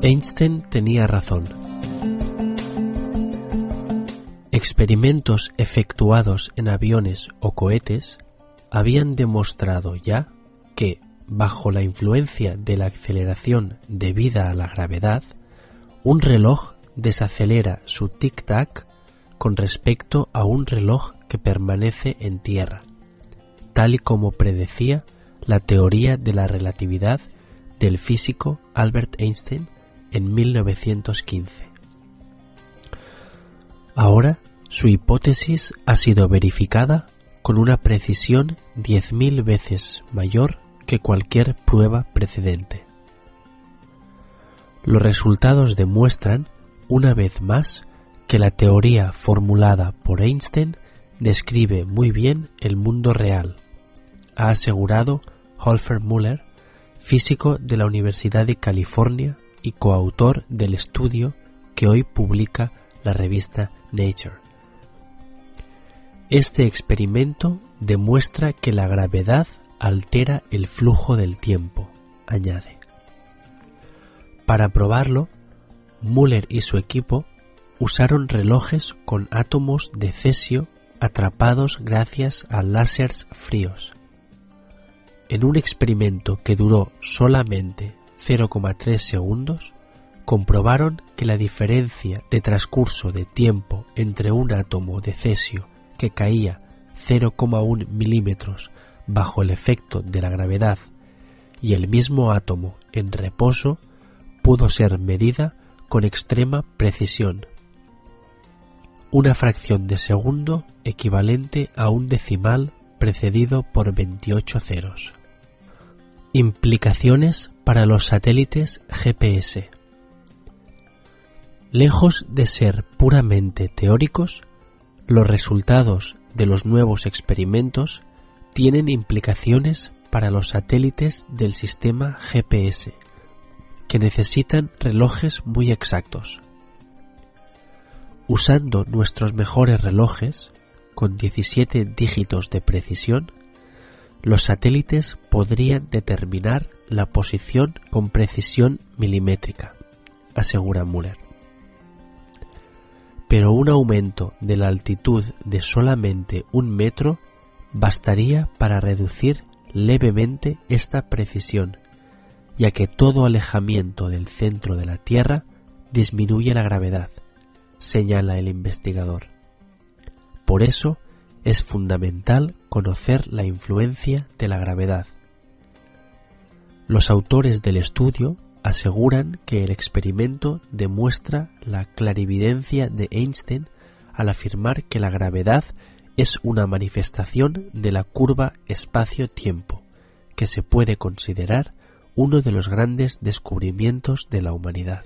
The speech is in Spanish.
Einstein tenía razón. Experimentos efectuados en aviones o cohetes habían demostrado ya que, bajo la influencia de la aceleración debida a la gravedad, un reloj desacelera su tic-tac con respecto a un reloj que permanece en tierra, tal y como predecía la teoría de la relatividad del físico Albert Einstein en 1915. Ahora su hipótesis ha sido verificada con una precisión 10.000 veces mayor que cualquier prueba precedente. Los resultados demuestran, una vez más, que la teoría formulada por Einstein describe muy bien el mundo real, ha asegurado Holfer Muller, físico de la Universidad de California y coautor del estudio que hoy publica la revista Nature. Este experimento demuestra que la gravedad altera el flujo del tiempo, añade. Para probarlo, Muller y su equipo usaron relojes con átomos de cesio atrapados gracias a láseres fríos. En un experimento que duró solamente 0,3 segundos, comprobaron que la diferencia de transcurso de tiempo entre un átomo de cesio que caía 0,1 milímetros bajo el efecto de la gravedad y el mismo átomo en reposo pudo ser medida con extrema precisión. Una fracción de segundo equivalente a un decimal precedido por 28 ceros. Implicaciones para los satélites GPS. Lejos de ser puramente teóricos, los resultados de los nuevos experimentos tienen implicaciones para los satélites del sistema GPS, que necesitan relojes muy exactos. Usando nuestros mejores relojes, con 17 dígitos de precisión, los satélites podrían determinar la posición con precisión milimétrica, asegura Muller. Pero un aumento de la altitud de solamente un metro bastaría para reducir levemente esta precisión, ya que todo alejamiento del centro de la Tierra disminuye la gravedad, señala el investigador. Por eso es fundamental conocer la influencia de la gravedad. Los autores del estudio aseguran que el experimento demuestra la clarividencia de Einstein al afirmar que la gravedad es una manifestación de la curva espacio-tiempo, que se puede considerar uno de los grandes descubrimientos de la humanidad.